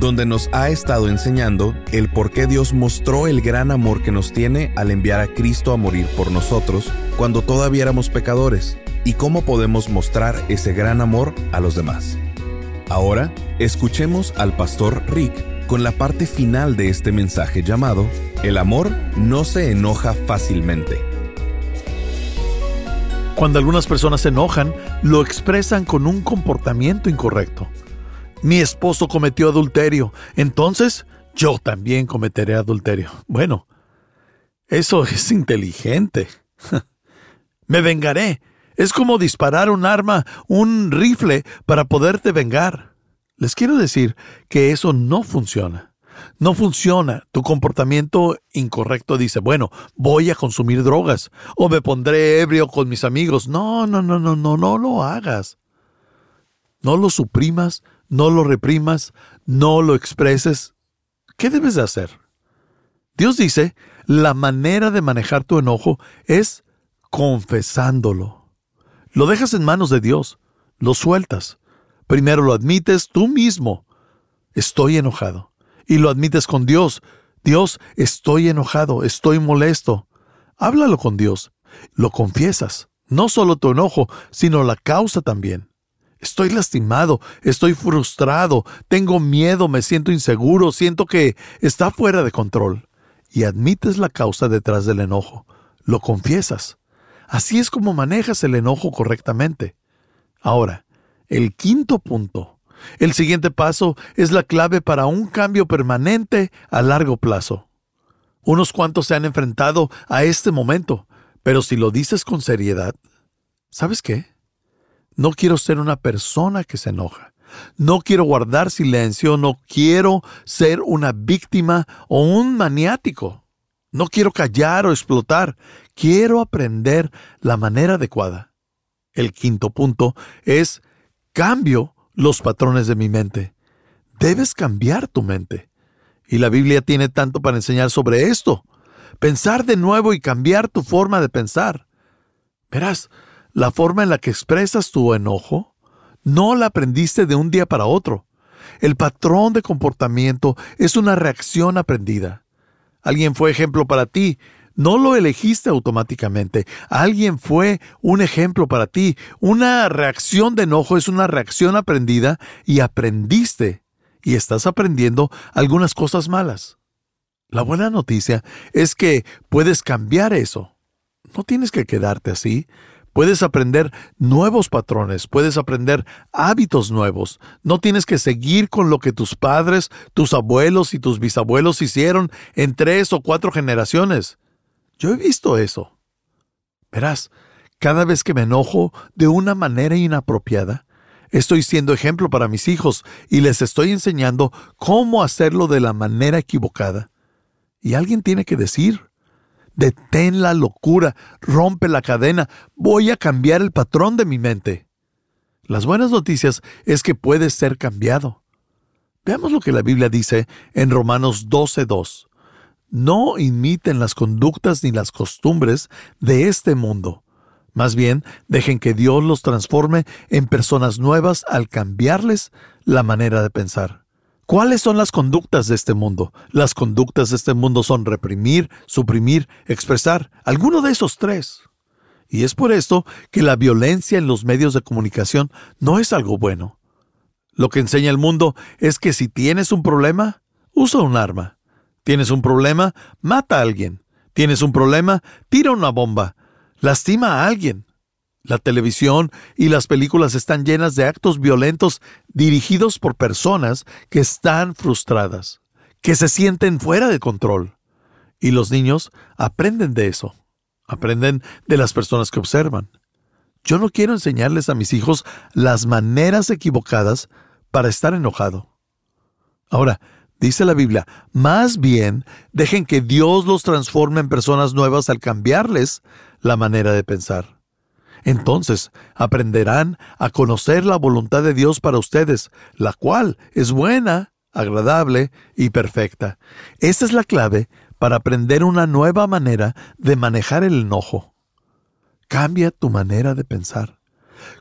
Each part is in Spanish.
donde nos ha estado enseñando el por qué Dios mostró el gran amor que nos tiene al enviar a Cristo a morir por nosotros cuando todavía éramos pecadores y cómo podemos mostrar ese gran amor a los demás. Ahora, escuchemos al pastor Rick con la parte final de este mensaje llamado El amor no se enoja fácilmente. Cuando algunas personas se enojan, lo expresan con un comportamiento incorrecto mi esposo cometió adulterio, entonces yo también cometeré adulterio. Bueno, eso es inteligente. Me vengaré. Es como disparar un arma, un rifle, para poderte vengar. Les quiero decir que eso no funciona. No funciona. Tu comportamiento incorrecto dice, bueno, voy a consumir drogas o me pondré ebrio con mis amigos. No, no, no, no, no, no lo hagas. No lo suprimas, no lo reprimas, no lo expreses. ¿Qué debes de hacer? Dios dice, la manera de manejar tu enojo es confesándolo. Lo dejas en manos de Dios, lo sueltas. Primero lo admites tú mismo. Estoy enojado. Y lo admites con Dios. Dios, estoy enojado, estoy molesto. Háblalo con Dios. Lo confiesas. No solo tu enojo, sino la causa también. Estoy lastimado, estoy frustrado, tengo miedo, me siento inseguro, siento que está fuera de control. Y admites la causa detrás del enojo, lo confiesas. Así es como manejas el enojo correctamente. Ahora, el quinto punto. El siguiente paso es la clave para un cambio permanente a largo plazo. Unos cuantos se han enfrentado a este momento, pero si lo dices con seriedad, ¿sabes qué? No quiero ser una persona que se enoja. No quiero guardar silencio, no quiero ser una víctima o un maniático. No quiero callar o explotar. Quiero aprender la manera adecuada. El quinto punto es cambio los patrones de mi mente. Debes cambiar tu mente. Y la Biblia tiene tanto para enseñar sobre esto. Pensar de nuevo y cambiar tu forma de pensar. Verás, la forma en la que expresas tu enojo no la aprendiste de un día para otro. El patrón de comportamiento es una reacción aprendida. Alguien fue ejemplo para ti, no lo elegiste automáticamente. Alguien fue un ejemplo para ti. Una reacción de enojo es una reacción aprendida y aprendiste y estás aprendiendo algunas cosas malas. La buena noticia es que puedes cambiar eso. No tienes que quedarte así. Puedes aprender nuevos patrones, puedes aprender hábitos nuevos. No tienes que seguir con lo que tus padres, tus abuelos y tus bisabuelos hicieron en tres o cuatro generaciones. Yo he visto eso. Verás, cada vez que me enojo de una manera inapropiada, estoy siendo ejemplo para mis hijos y les estoy enseñando cómo hacerlo de la manera equivocada. Y alguien tiene que decir, Detén la locura, rompe la cadena, voy a cambiar el patrón de mi mente. Las buenas noticias es que puedes ser cambiado. Veamos lo que la Biblia dice en Romanos 12.2. No imiten las conductas ni las costumbres de este mundo. Más bien, dejen que Dios los transforme en personas nuevas al cambiarles la manera de pensar. ¿Cuáles son las conductas de este mundo? Las conductas de este mundo son reprimir, suprimir, expresar, alguno de esos tres. Y es por esto que la violencia en los medios de comunicación no es algo bueno. Lo que enseña el mundo es que si tienes un problema, usa un arma. Tienes un problema, mata a alguien. Tienes un problema, tira una bomba. Lastima a alguien. La televisión y las películas están llenas de actos violentos dirigidos por personas que están frustradas, que se sienten fuera de control. Y los niños aprenden de eso, aprenden de las personas que observan. Yo no quiero enseñarles a mis hijos las maneras equivocadas para estar enojado. Ahora, Dice la Biblia, más bien dejen que Dios los transforme en personas nuevas al cambiarles la manera de pensar. Entonces aprenderán a conocer la voluntad de Dios para ustedes, la cual es buena, agradable y perfecta. Esta es la clave para aprender una nueva manera de manejar el enojo. Cambia tu manera de pensar.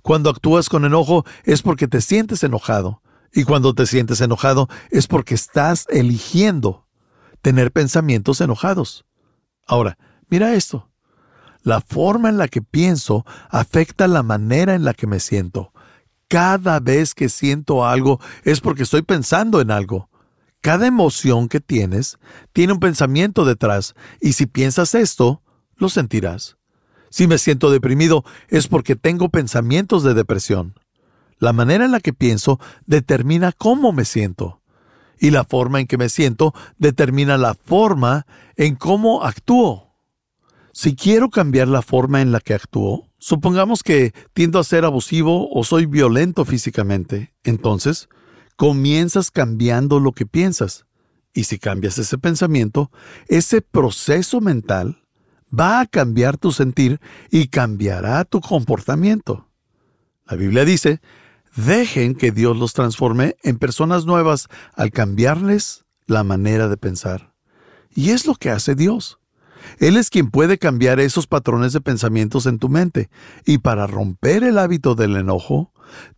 Cuando actúas con enojo es porque te sientes enojado. Y cuando te sientes enojado es porque estás eligiendo tener pensamientos enojados. Ahora, mira esto. La forma en la que pienso afecta la manera en la que me siento. Cada vez que siento algo es porque estoy pensando en algo. Cada emoción que tienes tiene un pensamiento detrás y si piensas esto, lo sentirás. Si me siento deprimido es porque tengo pensamientos de depresión. La manera en la que pienso determina cómo me siento. Y la forma en que me siento determina la forma en cómo actúo. Si quiero cambiar la forma en la que actúo, supongamos que tiendo a ser abusivo o soy violento físicamente, entonces comienzas cambiando lo que piensas. Y si cambias ese pensamiento, ese proceso mental va a cambiar tu sentir y cambiará tu comportamiento. La Biblia dice, dejen que Dios los transforme en personas nuevas al cambiarles la manera de pensar. Y es lo que hace Dios. Él es quien puede cambiar esos patrones de pensamientos en tu mente. Y para romper el hábito del enojo,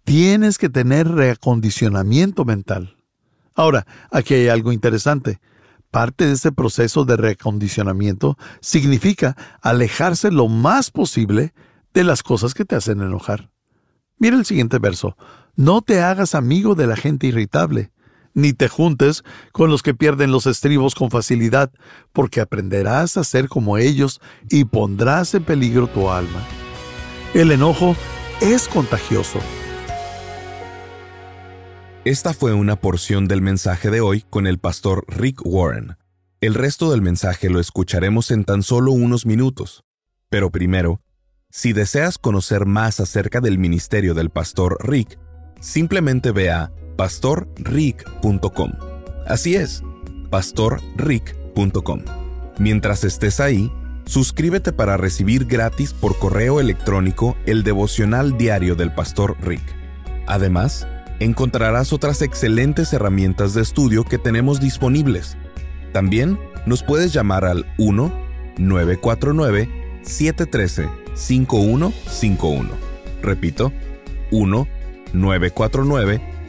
tienes que tener reacondicionamiento mental. Ahora, aquí hay algo interesante. Parte de ese proceso de reacondicionamiento significa alejarse lo más posible de las cosas que te hacen enojar. Mira el siguiente verso. No te hagas amigo de la gente irritable ni te juntes con los que pierden los estribos con facilidad, porque aprenderás a ser como ellos y pondrás en peligro tu alma. El enojo es contagioso. Esta fue una porción del mensaje de hoy con el pastor Rick Warren. El resto del mensaje lo escucharemos en tan solo unos minutos. Pero primero, si deseas conocer más acerca del ministerio del pastor Rick, simplemente ve a pastorrick.com. Así es, pastorrick.com. Mientras estés ahí, suscríbete para recibir gratis por correo electrónico el devocional diario del Pastor Rick. Además, encontrarás otras excelentes herramientas de estudio que tenemos disponibles. También nos puedes llamar al 1-949-713-5151. Repito, 1-949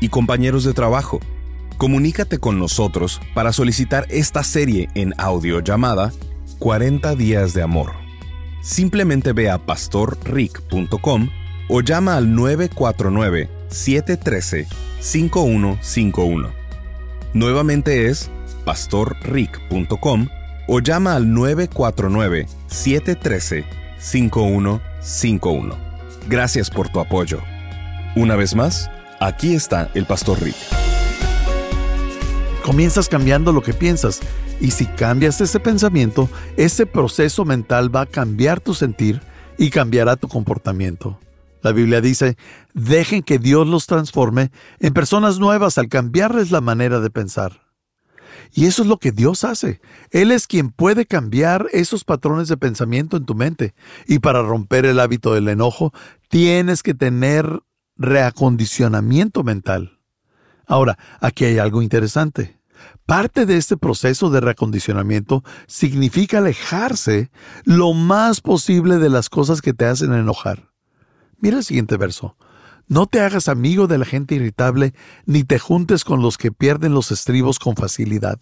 y compañeros de trabajo. Comunícate con nosotros para solicitar esta serie en audio llamada 40 días de amor. Simplemente ve a pastorrick.com o llama al 949-713-5151. Nuevamente es pastorrick.com o llama al 949-713-5151. Gracias por tu apoyo. Una vez más, Aquí está el Pastor Rick. Comienzas cambiando lo que piensas y si cambias ese pensamiento, ese proceso mental va a cambiar tu sentir y cambiará tu comportamiento. La Biblia dice, dejen que Dios los transforme en personas nuevas al cambiarles la manera de pensar. Y eso es lo que Dios hace. Él es quien puede cambiar esos patrones de pensamiento en tu mente. Y para romper el hábito del enojo, tienes que tener reacondicionamiento mental. Ahora, aquí hay algo interesante. Parte de este proceso de reacondicionamiento significa alejarse lo más posible de las cosas que te hacen enojar. Mira el siguiente verso. No te hagas amigo de la gente irritable, ni te juntes con los que pierden los estribos con facilidad,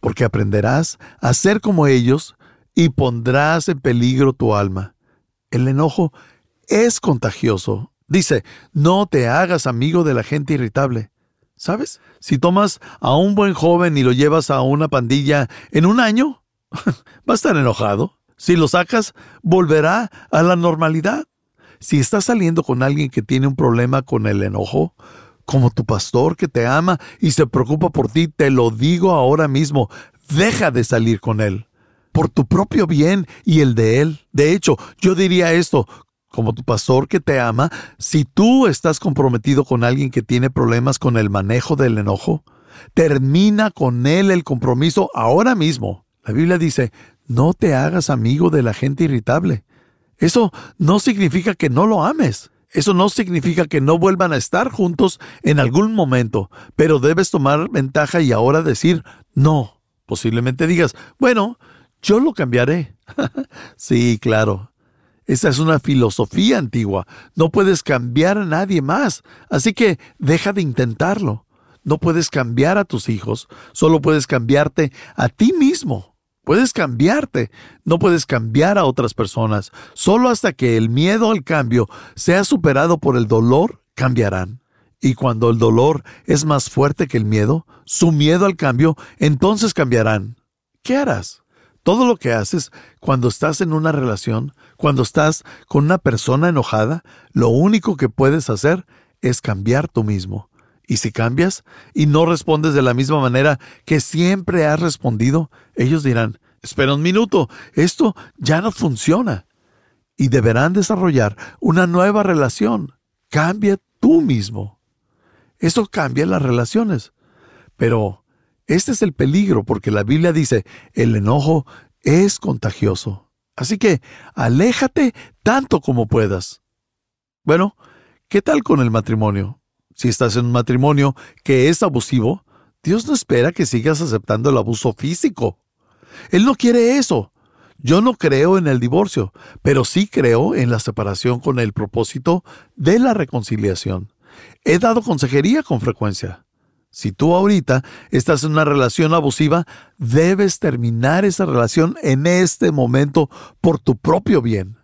porque aprenderás a ser como ellos y pondrás en peligro tu alma. El enojo es contagioso Dice, no te hagas amigo de la gente irritable. ¿Sabes? Si tomas a un buen joven y lo llevas a una pandilla en un año, va a estar enojado. Si lo sacas, volverá a la normalidad. Si estás saliendo con alguien que tiene un problema con el enojo, como tu pastor que te ama y se preocupa por ti, te lo digo ahora mismo, deja de salir con él. Por tu propio bien y el de él. De hecho, yo diría esto, como tu pastor que te ama, si tú estás comprometido con alguien que tiene problemas con el manejo del enojo, termina con él el compromiso ahora mismo. La Biblia dice, no te hagas amigo de la gente irritable. Eso no significa que no lo ames. Eso no significa que no vuelvan a estar juntos en algún momento, pero debes tomar ventaja y ahora decir no. Posiblemente digas, bueno, yo lo cambiaré. sí, claro. Esa es una filosofía antigua. No puedes cambiar a nadie más. Así que deja de intentarlo. No puedes cambiar a tus hijos. Solo puedes cambiarte a ti mismo. Puedes cambiarte. No puedes cambiar a otras personas. Solo hasta que el miedo al cambio sea superado por el dolor, cambiarán. Y cuando el dolor es más fuerte que el miedo, su miedo al cambio, entonces cambiarán. ¿Qué harás? Todo lo que haces cuando estás en una relación, cuando estás con una persona enojada, lo único que puedes hacer es cambiar tú mismo. Y si cambias y no respondes de la misma manera que siempre has respondido, ellos dirán, espera un minuto, esto ya no funciona. Y deberán desarrollar una nueva relación. Cambia tú mismo. Eso cambia las relaciones. Pero este es el peligro porque la Biblia dice, el enojo es contagioso. Así que aléjate tanto como puedas. Bueno, ¿qué tal con el matrimonio? Si estás en un matrimonio que es abusivo, Dios no espera que sigas aceptando el abuso físico. Él no quiere eso. Yo no creo en el divorcio, pero sí creo en la separación con el propósito de la reconciliación. He dado consejería con frecuencia. Si tú ahorita estás en una relación abusiva, debes terminar esa relación en este momento por tu propio bien.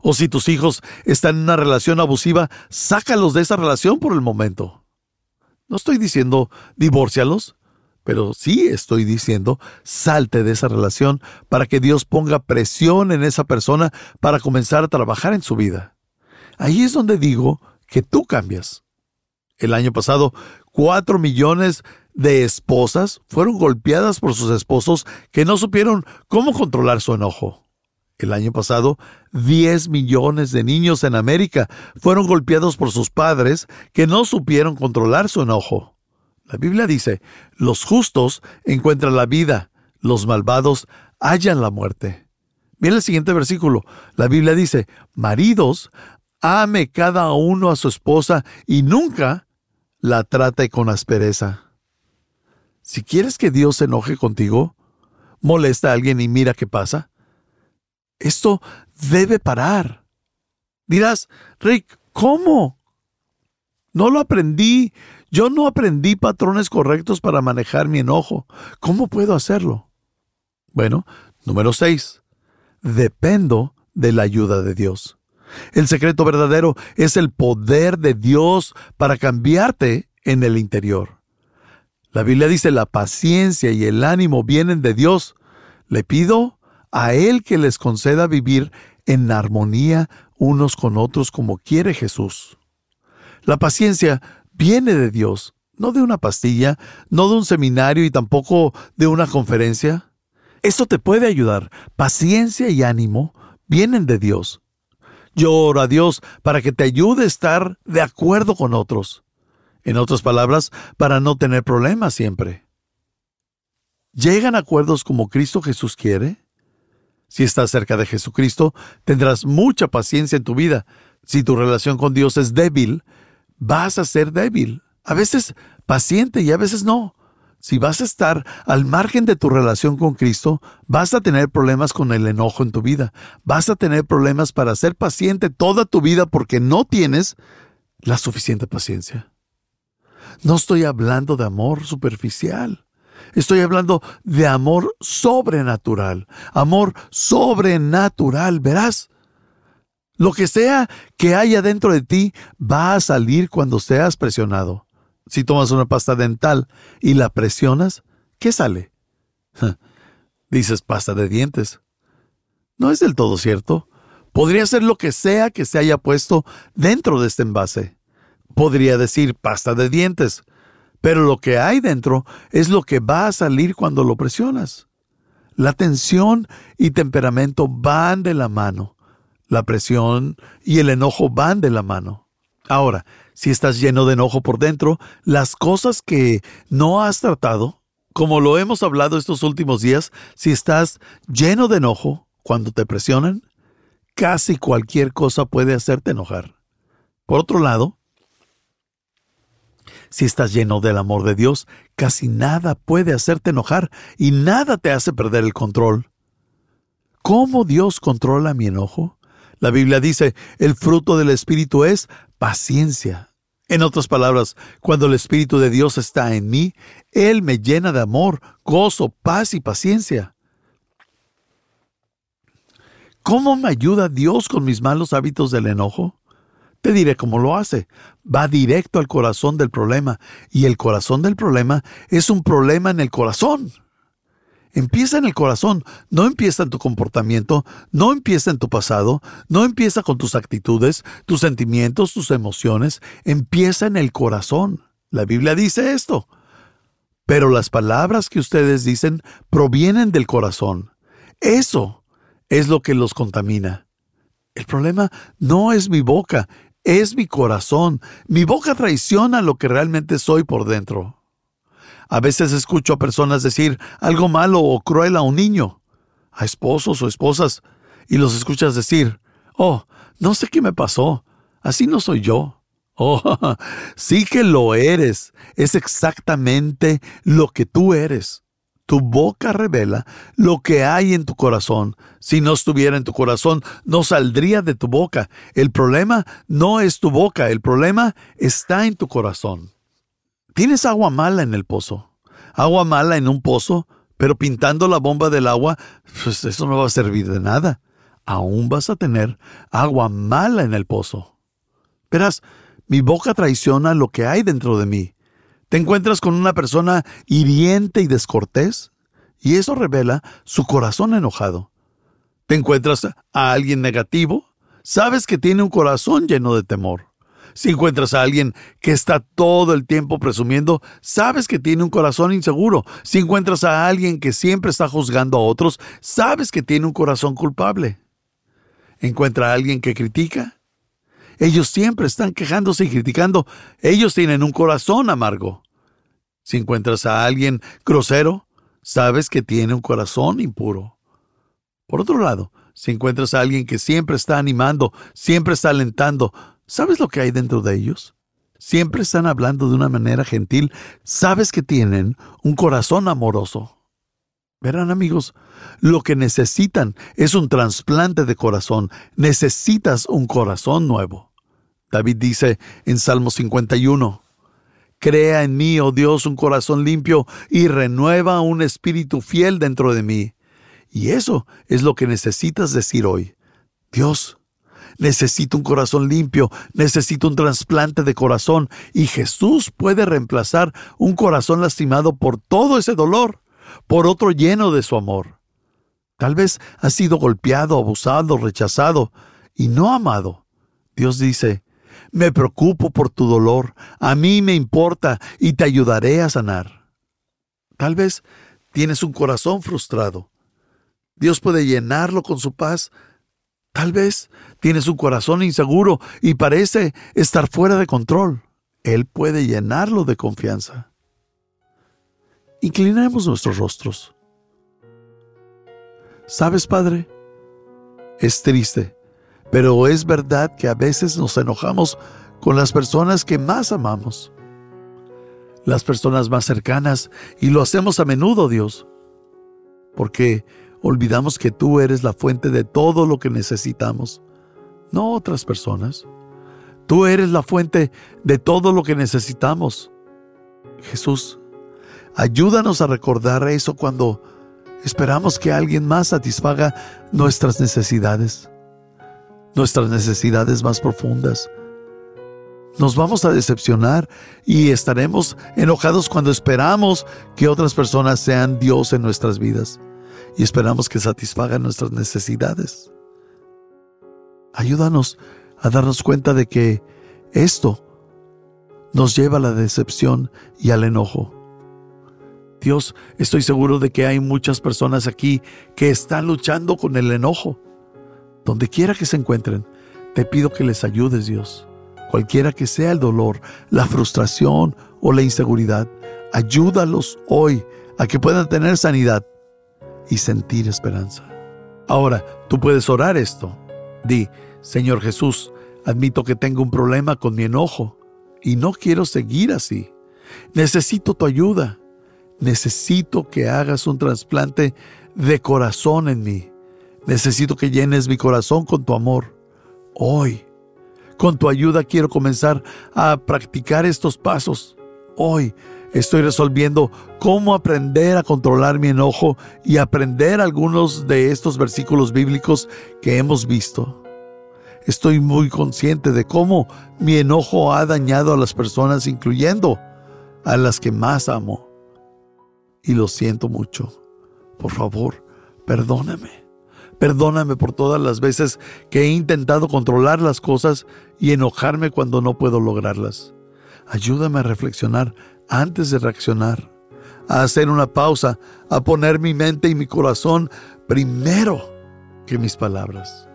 O si tus hijos están en una relación abusiva, sácalos de esa relación por el momento. No estoy diciendo divórcialos, pero sí estoy diciendo salte de esa relación para que Dios ponga presión en esa persona para comenzar a trabajar en su vida. Ahí es donde digo que tú cambias. El año pasado Cuatro millones de esposas fueron golpeadas por sus esposos que no supieron cómo controlar su enojo. El año pasado, 10 millones de niños en América fueron golpeados por sus padres que no supieron controlar su enojo. La Biblia dice, los justos encuentran la vida, los malvados hallan la muerte. Mira el siguiente versículo. La Biblia dice, maridos, ame cada uno a su esposa y nunca la trate con aspereza. Si quieres que Dios se enoje contigo, molesta a alguien y mira qué pasa. Esto debe parar. Dirás, Rick, ¿cómo? No lo aprendí. Yo no aprendí patrones correctos para manejar mi enojo. ¿Cómo puedo hacerlo? Bueno, número 6. Dependo de la ayuda de Dios. El secreto verdadero es el poder de Dios para cambiarte en el interior. La Biblia dice la paciencia y el ánimo vienen de Dios. Le pido a Él que les conceda vivir en armonía unos con otros como quiere Jesús. La paciencia viene de Dios, no de una pastilla, no de un seminario y tampoco de una conferencia. Eso te puede ayudar. Paciencia y ánimo vienen de Dios. Yo oro a Dios para que te ayude a estar de acuerdo con otros. En otras palabras, para no tener problemas siempre. ¿Llegan acuerdos como Cristo Jesús quiere? Si estás cerca de Jesucristo, tendrás mucha paciencia en tu vida. Si tu relación con Dios es débil, vas a ser débil. A veces paciente y a veces no. Si vas a estar al margen de tu relación con Cristo, vas a tener problemas con el enojo en tu vida. Vas a tener problemas para ser paciente toda tu vida porque no tienes la suficiente paciencia. No estoy hablando de amor superficial. Estoy hablando de amor sobrenatural. Amor sobrenatural, verás. Lo que sea que haya dentro de ti va a salir cuando seas presionado. Si tomas una pasta dental y la presionas, ¿qué sale? Dices pasta de dientes. No es del todo cierto. Podría ser lo que sea que se haya puesto dentro de este envase. Podría decir pasta de dientes, pero lo que hay dentro es lo que va a salir cuando lo presionas. La tensión y temperamento van de la mano. La presión y el enojo van de la mano. Ahora, si estás lleno de enojo por dentro, las cosas que no has tratado, como lo hemos hablado estos últimos días, si estás lleno de enojo cuando te presionan, casi cualquier cosa puede hacerte enojar. Por otro lado, si estás lleno del amor de Dios, casi nada puede hacerte enojar y nada te hace perder el control. ¿Cómo Dios controla mi enojo? La Biblia dice, el fruto del Espíritu es paciencia. En otras palabras, cuando el Espíritu de Dios está en mí, Él me llena de amor, gozo, paz y paciencia. ¿Cómo me ayuda Dios con mis malos hábitos del enojo? Te diré cómo lo hace. Va directo al corazón del problema, y el corazón del problema es un problema en el corazón. Empieza en el corazón, no empieza en tu comportamiento, no empieza en tu pasado, no empieza con tus actitudes, tus sentimientos, tus emociones, empieza en el corazón. La Biblia dice esto. Pero las palabras que ustedes dicen provienen del corazón. Eso es lo que los contamina. El problema no es mi boca, es mi corazón. Mi boca traiciona lo que realmente soy por dentro. A veces escucho a personas decir algo malo o cruel a un niño, a esposos o esposas, y los escuchas decir, oh, no sé qué me pasó, así no soy yo. Oh, sí que lo eres, es exactamente lo que tú eres. Tu boca revela lo que hay en tu corazón. Si no estuviera en tu corazón, no saldría de tu boca. El problema no es tu boca, el problema está en tu corazón. Tienes agua mala en el pozo. Agua mala en un pozo, pero pintando la bomba del agua, pues eso no va a servir de nada. Aún vas a tener agua mala en el pozo. Verás, mi boca traiciona lo que hay dentro de mí. Te encuentras con una persona hiriente y descortés, y eso revela su corazón enojado. Te encuentras a alguien negativo, sabes que tiene un corazón lleno de temor. Si encuentras a alguien que está todo el tiempo presumiendo, sabes que tiene un corazón inseguro. Si encuentras a alguien que siempre está juzgando a otros, sabes que tiene un corazón culpable. Encuentra a alguien que critica. Ellos siempre están quejándose y criticando. Ellos tienen un corazón amargo. Si encuentras a alguien grosero, sabes que tiene un corazón impuro. Por otro lado, si encuentras a alguien que siempre está animando, siempre está alentando, ¿Sabes lo que hay dentro de ellos? Siempre están hablando de una manera gentil. Sabes que tienen un corazón amoroso. Verán amigos, lo que necesitan es un trasplante de corazón. Necesitas un corazón nuevo. David dice en Salmo 51, Crea en mí, oh Dios, un corazón limpio y renueva un espíritu fiel dentro de mí. Y eso es lo que necesitas decir hoy. Dios, necesito un corazón limpio, necesito un trasplante de corazón, y Jesús puede reemplazar un corazón lastimado por todo ese dolor, por otro lleno de su amor. Tal vez has sido golpeado, abusado, rechazado y no amado. Dios dice, me preocupo por tu dolor, a mí me importa y te ayudaré a sanar. Tal vez tienes un corazón frustrado. Dios puede llenarlo con su paz Tal vez tienes un corazón inseguro y parece estar fuera de control. Él puede llenarlo de confianza. Inclinemos nuestros rostros. ¿Sabes, Padre? Es triste, pero es verdad que a veces nos enojamos con las personas que más amamos, las personas más cercanas, y lo hacemos a menudo, Dios, porque olvidamos que tú eres la fuente de todo lo que necesitamos, no otras personas. Tú eres la fuente de todo lo que necesitamos. Jesús, ayúdanos a recordar eso cuando esperamos que alguien más satisfaga nuestras necesidades, nuestras necesidades más profundas. Nos vamos a decepcionar y estaremos enojados cuando esperamos que otras personas sean Dios en nuestras vidas y esperamos que satisfagan nuestras necesidades. Ayúdanos a darnos cuenta de que esto nos lleva a la decepción y al enojo. Dios, estoy seguro de que hay muchas personas aquí que están luchando con el enojo. Donde quiera que se encuentren, te pido que les ayudes, Dios. Cualquiera que sea el dolor, la frustración o la inseguridad, ayúdalos hoy a que puedan tener sanidad y sentir esperanza. Ahora, tú puedes orar esto. Di, Señor Jesús, admito que tengo un problema con mi enojo y no quiero seguir así. Necesito tu ayuda. Necesito que hagas un trasplante de corazón en mí. Necesito que llenes mi corazón con tu amor. Hoy, con tu ayuda quiero comenzar a practicar estos pasos. Hoy estoy resolviendo cómo aprender a controlar mi enojo y aprender algunos de estos versículos bíblicos que hemos visto. Estoy muy consciente de cómo mi enojo ha dañado a las personas, incluyendo a las que más amo. Y lo siento mucho. Por favor, perdóname. Perdóname por todas las veces que he intentado controlar las cosas y enojarme cuando no puedo lograrlas. Ayúdame a reflexionar antes de reaccionar, a hacer una pausa, a poner mi mente y mi corazón primero que mis palabras.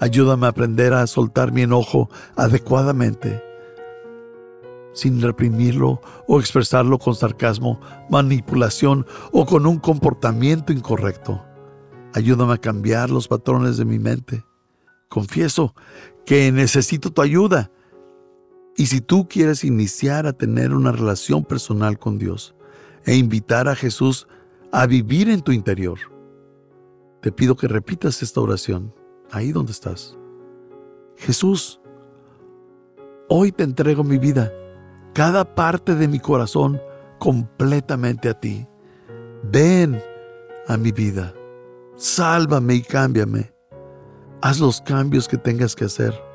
Ayúdame a aprender a soltar mi enojo adecuadamente, sin reprimirlo o expresarlo con sarcasmo, manipulación o con un comportamiento incorrecto. Ayúdame a cambiar los patrones de mi mente. Confieso que necesito tu ayuda. Y si tú quieres iniciar a tener una relación personal con Dios e invitar a Jesús a vivir en tu interior, te pido que repitas esta oración ahí donde estás. Jesús, hoy te entrego mi vida, cada parte de mi corazón completamente a ti. Ven a mi vida, sálvame y cámbiame. Haz los cambios que tengas que hacer.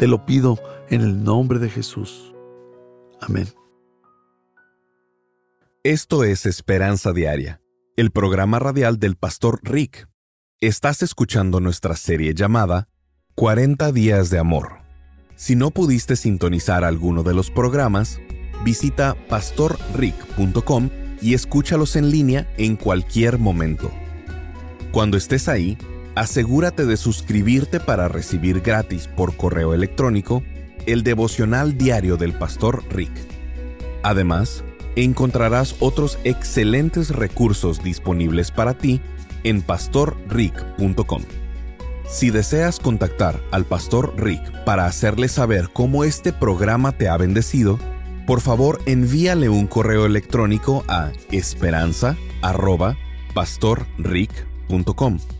Te lo pido en el nombre de Jesús. Amén. Esto es Esperanza Diaria, el programa radial del pastor Rick Estás escuchando nuestra serie llamada 40 días de amor. Si no pudiste sintonizar alguno de los programas, visita pastorrick.com y escúchalos en línea en cualquier momento. Cuando estés ahí, asegúrate de suscribirte para recibir gratis por correo electrónico el devocional diario del pastor Rick. Además, encontrarás otros excelentes recursos disponibles para ti en pastorrick.com. Si deseas contactar al pastor Rick para hacerle saber cómo este programa te ha bendecido, por favor envíale un correo electrónico a esperanza@pastorrick.com.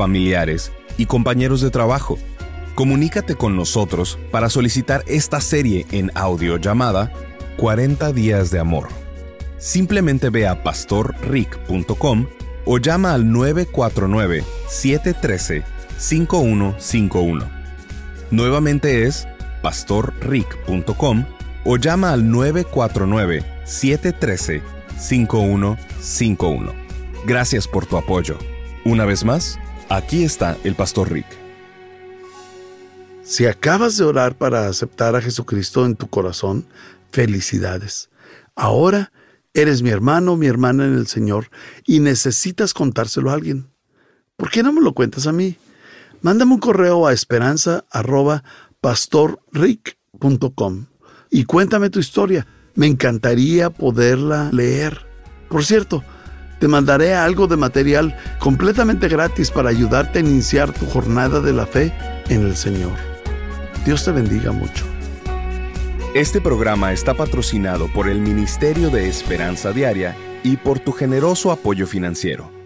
familiares y compañeros de trabajo. Comunícate con nosotros para solicitar esta serie en audio llamada 40 días de amor simplemente ve a pastorrick.com o llama al 949-713-5151. Nuevamente es pastorrick.com o llama al 949-713-5151. Gracias por tu apoyo. Una vez más, aquí está el Pastor Rick. Si acabas de orar para aceptar a Jesucristo en tu corazón, felicidades. Ahora Eres mi hermano, mi hermana en el Señor y necesitas contárselo a alguien. ¿Por qué no me lo cuentas a mí? Mándame un correo a esperanza@pastorrick.com y cuéntame tu historia. Me encantaría poderla leer. Por cierto, te mandaré algo de material completamente gratis para ayudarte a iniciar tu jornada de la fe en el Señor. Dios te bendiga mucho. Este programa está patrocinado por el Ministerio de Esperanza Diaria y por tu generoso apoyo financiero.